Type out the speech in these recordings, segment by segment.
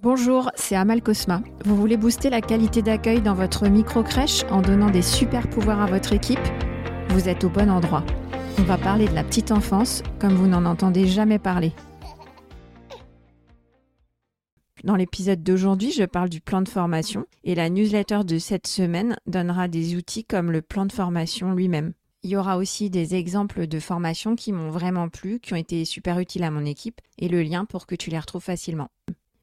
Bonjour, c'est Amal Cosma. Vous voulez booster la qualité d'accueil dans votre micro-crèche en donnant des super pouvoirs à votre équipe? Vous êtes au bon endroit. On va parler de la petite enfance comme vous n'en entendez jamais parler. Dans l'épisode d'aujourd'hui, je parle du plan de formation et la newsletter de cette semaine donnera des outils comme le plan de formation lui-même. Il y aura aussi des exemples de formations qui m'ont vraiment plu, qui ont été super utiles à mon équipe et le lien pour que tu les retrouves facilement.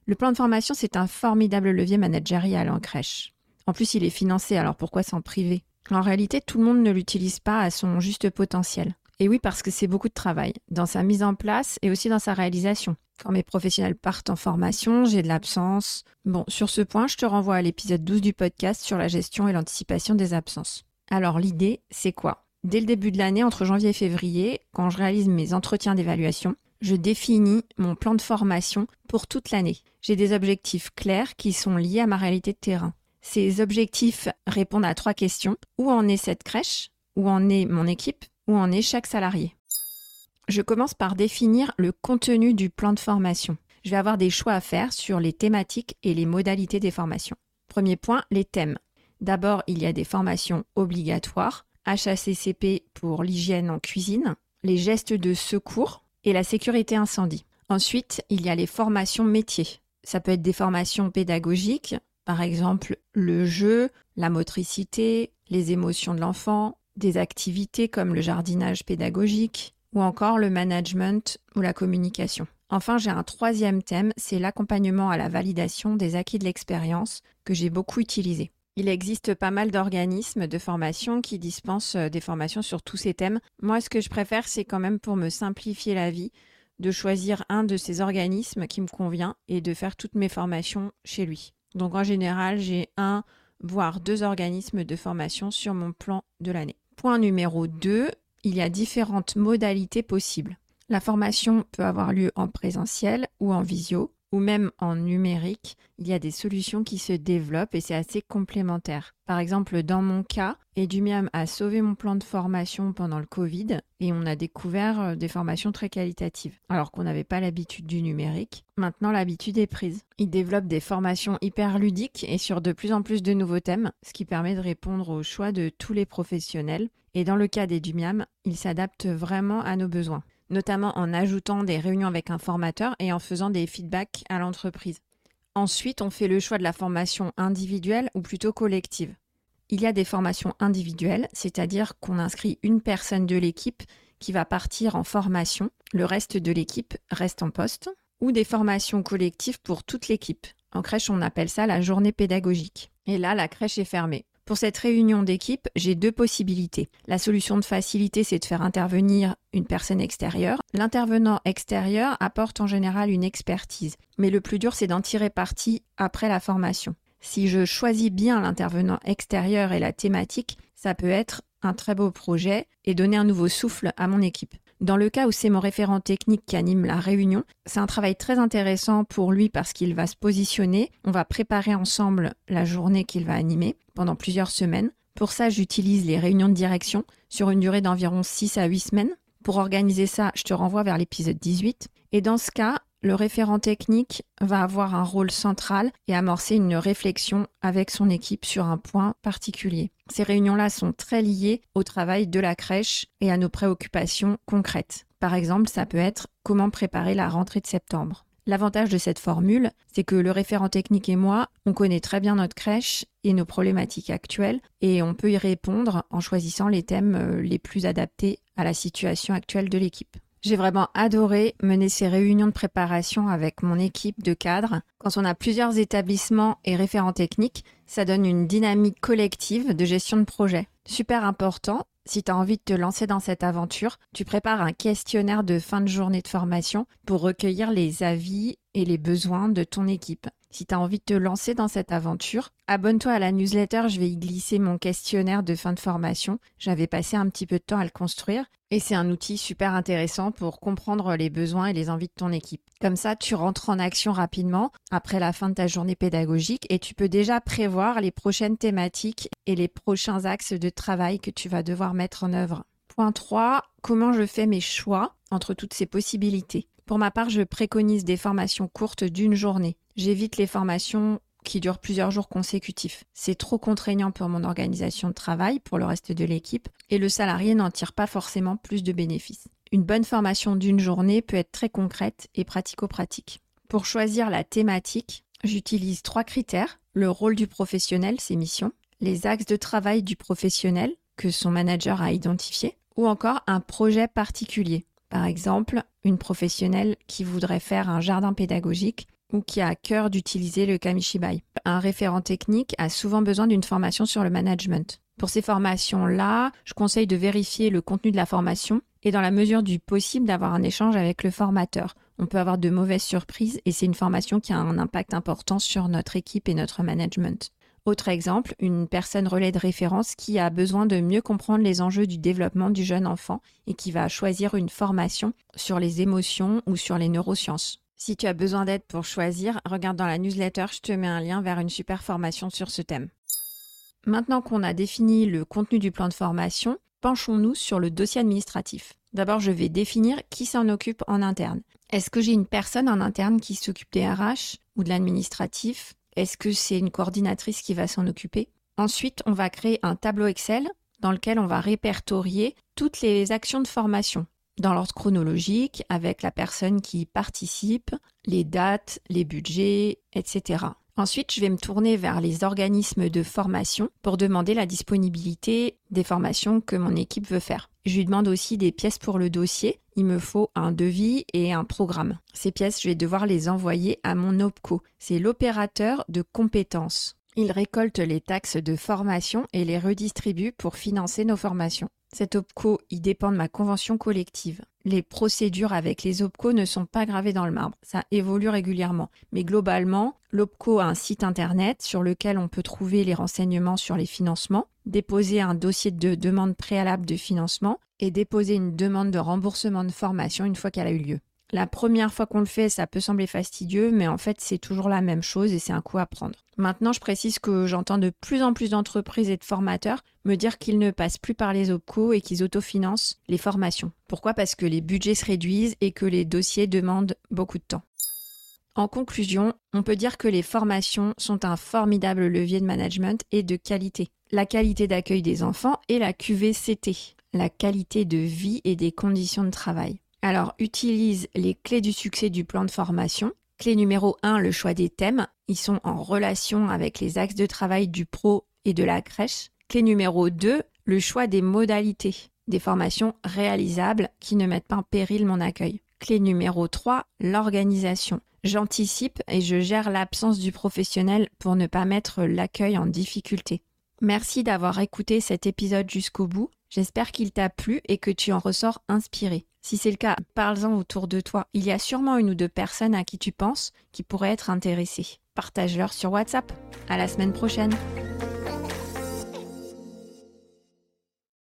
Le plan de formation, c'est un formidable levier managérial en crèche. En plus, il est financé, alors pourquoi s'en priver? En réalité, tout le monde ne l'utilise pas à son juste potentiel. Et oui, parce que c'est beaucoup de travail, dans sa mise en place et aussi dans sa réalisation. Quand mes professionnels partent en formation, j'ai de l'absence. Bon, sur ce point, je te renvoie à l'épisode 12 du podcast sur la gestion et l'anticipation des absences. Alors l'idée, c'est quoi? Dès le début de l'année, entre janvier et février, quand je réalise mes entretiens d'évaluation, je définis mon plan de formation pour toute l'année. J'ai des objectifs clairs qui sont liés à ma réalité de terrain. Ces objectifs répondent à trois questions. Où en est cette crèche? Où en est mon équipe? Où en est chaque salarié? Je commence par définir le contenu du plan de formation. Je vais avoir des choix à faire sur les thématiques et les modalités des formations. Premier point, les thèmes. D'abord, il y a des formations obligatoires, HACCP pour l'hygiène en cuisine, les gestes de secours et la sécurité incendie. Ensuite, il y a les formations métiers. Ça peut être des formations pédagogiques, par exemple le jeu, la motricité, les émotions de l'enfant, des activités comme le jardinage pédagogique ou encore le management ou la communication. Enfin, j'ai un troisième thème, c'est l'accompagnement à la validation des acquis de l'expérience que j'ai beaucoup utilisé. Il existe pas mal d'organismes de formation qui dispensent euh, des formations sur tous ces thèmes. Moi, ce que je préfère, c'est quand même pour me simplifier la vie, de choisir un de ces organismes qui me convient et de faire toutes mes formations chez lui. Donc en général, j'ai un, voire deux organismes de formation sur mon plan de l'année. Point numéro 2, il y a différentes modalités possibles. La formation peut avoir lieu en présentiel ou en visio ou même en numérique, il y a des solutions qui se développent et c'est assez complémentaire. Par exemple, dans mon cas, Edumiam a sauvé mon plan de formation pendant le Covid et on a découvert euh, des formations très qualitatives, alors qu'on n'avait pas l'habitude du numérique. Maintenant, l'habitude est prise. Il développe des formations hyper ludiques et sur de plus en plus de nouveaux thèmes, ce qui permet de répondre aux choix de tous les professionnels. Et dans le cas d'Edumiam, il s'adapte vraiment à nos besoins notamment en ajoutant des réunions avec un formateur et en faisant des feedbacks à l'entreprise. Ensuite, on fait le choix de la formation individuelle ou plutôt collective. Il y a des formations individuelles, c'est-à-dire qu'on inscrit une personne de l'équipe qui va partir en formation, le reste de l'équipe reste en poste, ou des formations collectives pour toute l'équipe. En crèche, on appelle ça la journée pédagogique. Et là, la crèche est fermée. Pour cette réunion d'équipe, j'ai deux possibilités. La solution de facilité, c'est de faire intervenir une personne extérieure. L'intervenant extérieur apporte en général une expertise, mais le plus dur, c'est d'en tirer parti après la formation. Si je choisis bien l'intervenant extérieur et la thématique, ça peut être un très beau projet et donner un nouveau souffle à mon équipe. Dans le cas où c'est mon référent technique qui anime la réunion, c'est un travail très intéressant pour lui parce qu'il va se positionner, on va préparer ensemble la journée qu'il va animer pendant plusieurs semaines. Pour ça, j'utilise les réunions de direction sur une durée d'environ 6 à 8 semaines. Pour organiser ça, je te renvoie vers l'épisode 18. Et dans ce cas, le référent technique va avoir un rôle central et amorcer une réflexion avec son équipe sur un point particulier. Ces réunions-là sont très liées au travail de la crèche et à nos préoccupations concrètes. Par exemple, ça peut être comment préparer la rentrée de septembre. L'avantage de cette formule, c'est que le référent technique et moi, on connaît très bien notre crèche et nos problématiques actuelles et on peut y répondre en choisissant les thèmes euh, les plus adaptés à la situation actuelle de l'équipe. J'ai vraiment adoré mener ces réunions de préparation avec mon équipe de cadres. Quand on a plusieurs établissements et référents techniques, ça donne une dynamique collective de gestion de projet. Super important, si tu as envie de te lancer dans cette aventure, tu prépares un questionnaire de fin de journée de formation pour recueillir les avis et les besoins de ton équipe. Si tu as envie de te lancer dans cette aventure, abonne-toi à la newsletter, je vais y glisser mon questionnaire de fin de formation. J'avais passé un petit peu de temps à le construire et c'est un outil super intéressant pour comprendre les besoins et les envies de ton équipe. Comme ça, tu rentres en action rapidement après la fin de ta journée pédagogique et tu peux déjà prévoir les prochaines thématiques et les prochains axes de travail que tu vas devoir mettre en œuvre. Point 3, comment je fais mes choix entre toutes ces possibilités? Pour ma part, je préconise des formations courtes d'une journée. J'évite les formations qui durent plusieurs jours consécutifs. C'est trop contraignant pour mon organisation de travail, pour le reste de l'équipe, et le salarié n'en tire pas forcément plus de bénéfices. Une bonne formation d'une journée peut être très concrète et pratico-pratique. Pour choisir la thématique, j'utilise trois critères. Le rôle du professionnel, ses missions, les axes de travail du professionnel que son manager a identifiés, ou encore un projet particulier. Par exemple, une professionnelle qui voudrait faire un jardin pédagogique ou qui a à cœur d'utiliser le Kamishibai. Un référent technique a souvent besoin d'une formation sur le management. Pour ces formations-là, je conseille de vérifier le contenu de la formation et dans la mesure du possible d'avoir un échange avec le formateur. On peut avoir de mauvaises surprises et c'est une formation qui a un impact important sur notre équipe et notre management. Autre exemple, une personne relais de référence qui a besoin de mieux comprendre les enjeux du développement du jeune enfant et qui va choisir une formation sur les émotions ou sur les neurosciences. Si tu as besoin d'aide pour choisir, regarde dans la newsletter, je te mets un lien vers une super formation sur ce thème. Maintenant qu'on a défini le contenu du plan de formation, penchons-nous sur le dossier administratif. D'abord, je vais définir qui s'en occupe en interne. Est-ce que j'ai une personne en interne qui s'occupe des RH ou de l'administratif? Est-ce que c'est une coordinatrice qui va s'en occuper? Ensuite, on va créer un tableau Excel dans lequel on va répertorier toutes les actions de formation dans l'ordre chronologique avec la personne qui participe, les dates, les budgets, etc. Ensuite, je vais me tourner vers les organismes de formation pour demander la disponibilité des formations que mon équipe veut faire. Je lui demande aussi des pièces pour le dossier. Il me faut un devis et un programme. Ces pièces, je vais devoir les envoyer à mon OPCO. C'est l'opérateur de compétences. Il récolte les taxes de formation et les redistribue pour financer nos formations. Cet OPCO, il dépend de ma convention collective. Les procédures avec les OPCO ne sont pas gravées dans le marbre, ça évolue régulièrement. Mais globalement, l'OPCO a un site internet sur lequel on peut trouver les renseignements sur les financements, déposer un dossier de demande préalable de financement et déposer une demande de remboursement de formation une fois qu'elle a eu lieu. La première fois qu'on le fait, ça peut sembler fastidieux, mais en fait, c'est toujours la même chose et c'est un coup à prendre. Maintenant, je précise que j'entends de plus en plus d'entreprises et de formateurs me dire qu'ils ne passent plus par les OPCO et qu'ils autofinancent les formations. Pourquoi? Parce que les budgets se réduisent et que les dossiers demandent beaucoup de temps. En conclusion, on peut dire que les formations sont un formidable levier de management et de qualité. La qualité d'accueil des enfants et la QVCT, la qualité de vie et des conditions de travail. Alors, utilise les clés du succès du plan de formation. Clé numéro 1, le choix des thèmes. Ils sont en relation avec les axes de travail du pro et de la crèche. Clé numéro 2, le choix des modalités. Des formations réalisables qui ne mettent pas en péril mon accueil. Clé numéro 3, l'organisation. J'anticipe et je gère l'absence du professionnel pour ne pas mettre l'accueil en difficulté. Merci d'avoir écouté cet épisode jusqu'au bout. J'espère qu'il t'a plu et que tu en ressors inspiré. Si c'est le cas, parle-en autour de toi. Il y a sûrement une ou deux personnes à qui tu penses qui pourraient être intéressées. Partage-leur sur WhatsApp. À la semaine prochaine.